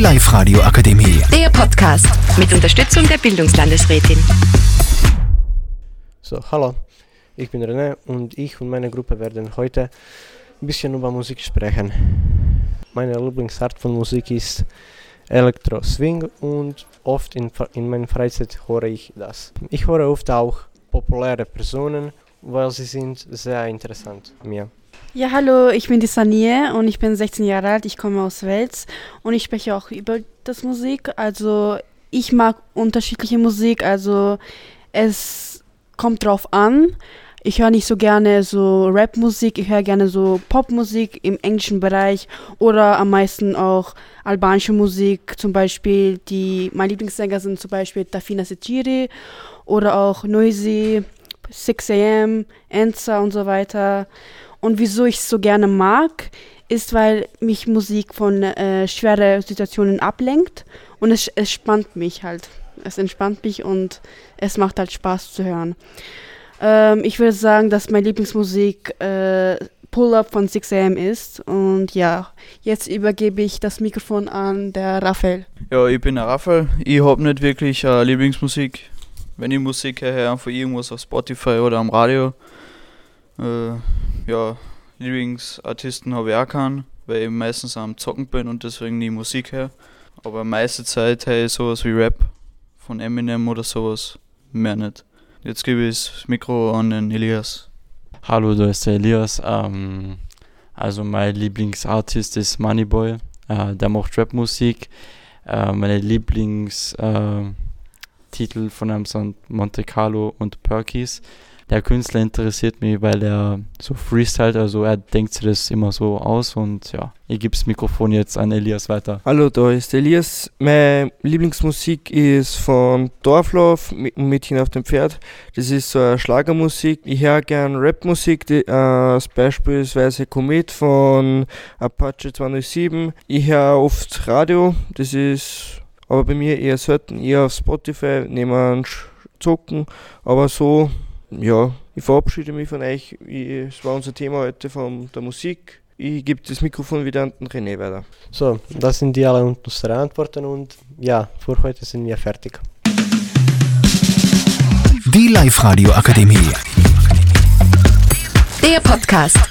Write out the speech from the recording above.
Live-Radio Akademie. Der Podcast mit Unterstützung der Bildungslandesrätin. So, hallo, ich bin René und ich und meine Gruppe werden heute ein bisschen über Musik sprechen. Meine Lieblingsart von Musik ist Elektro Swing und oft in, in meiner Freizeit höre ich das. Ich höre oft auch populäre Personen, weil sie sind sehr interessant mir. Ja, hallo, ich bin die Sanie und ich bin 16 Jahre alt. Ich komme aus Wels und ich spreche auch über das Musik. Also ich mag unterschiedliche Musik. Also es kommt drauf an. Ich höre nicht so gerne so Rap-Musik, ich höre gerne so Popmusik im englischen Bereich oder am meisten auch albanische Musik. Zum Beispiel die, meine Lieblingssänger sind zum Beispiel Tafina Seciri oder auch Noisy, 6am, Enza und so weiter. Und wieso ich es so gerne mag, ist, weil mich Musik von äh, schweren Situationen ablenkt und es, es spannt mich halt. Es entspannt mich und es macht halt Spaß zu hören. Ähm, ich würde sagen, dass meine Lieblingsmusik äh, Pull-Up von 6am ist. Und ja, jetzt übergebe ich das Mikrofon an der Raphael. Ja, ich bin der Raphael. Ich habe nicht wirklich äh, Lieblingsmusik. Wenn ich Musik höre, einfach irgendwas auf Spotify oder am Radio. Äh, ja, Lieblingsartisten habe ich auch keinen, weil ich meistens am Zocken bin und deswegen nie Musik höre. Aber meiste Zeit höre ich sowas wie Rap von Eminem oder sowas. Mehr nicht. Jetzt gebe ich das Mikro an den Elias. Hallo, da ist der Elias. Ähm, also mein Lieblingsartist ist Moneyboy. Äh, der macht Rapmusik. Äh, meine Lieblingstitel äh, von ihm sind Monte Carlo und Perkys der Künstler interessiert mich, weil er so freestylt, also er denkt sich das immer so aus und ja, ich gebe das Mikrofon jetzt an Elias weiter. Hallo, da ist Elias. Meine Lieblingsmusik ist von Dorflauf, Mädchen auf dem Pferd. Das ist so eine Schlagermusik. Ich höre gern Rapmusik, die, äh, beispielsweise Komet von Apache 207. Ich höre oft Radio, das ist aber bei mir eher selten, eher auf Spotify, nehmen Zocken, aber so ja, ich verabschiede mich von euch. Es war unser Thema heute von der Musik. Ich gebe das Mikrofon wieder an den René weiter. So, das sind die alle unsere Antworten und ja, für heute sind wir fertig. Die Live-Radio Akademie. Der Podcast.